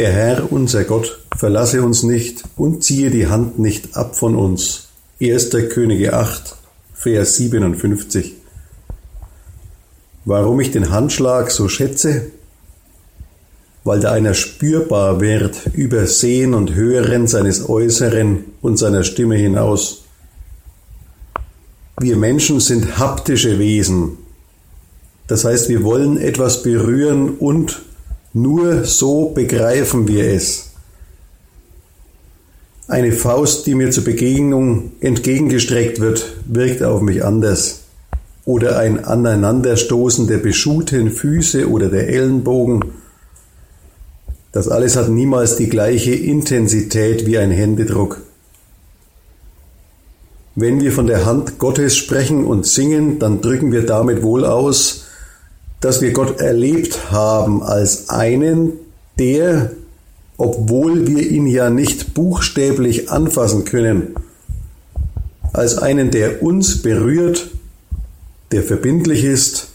Der Herr, unser Gott, verlasse uns nicht und ziehe die Hand nicht ab von uns. 1. Könige 8, Vers 57. Warum ich den Handschlag so schätze? Weil da einer spürbar wird über Sehen und Hören seines Äußeren und seiner Stimme hinaus. Wir Menschen sind haptische Wesen. Das heißt, wir wollen etwas berühren und nur so begreifen wir es. Eine Faust, die mir zur Begegnung entgegengestreckt wird, wirkt auf mich anders. Oder ein Aneinanderstoßen der beschuhten Füße oder der Ellenbogen. Das alles hat niemals die gleiche Intensität wie ein Händedruck. Wenn wir von der Hand Gottes sprechen und singen, dann drücken wir damit wohl aus, dass wir Gott erlebt haben als einen, der, obwohl wir ihn ja nicht buchstäblich anfassen können, als einen, der uns berührt, der verbindlich ist,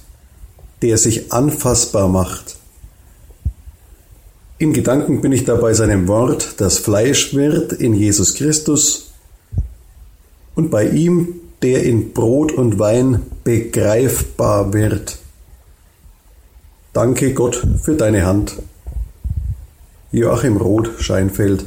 der sich anfassbar macht. In Gedanken bin ich dabei seinem Wort, das Fleisch wird in Jesus Christus, und bei ihm, der in Brot und Wein begreifbar wird. Danke Gott für deine Hand. Joachim Roth Scheinfeld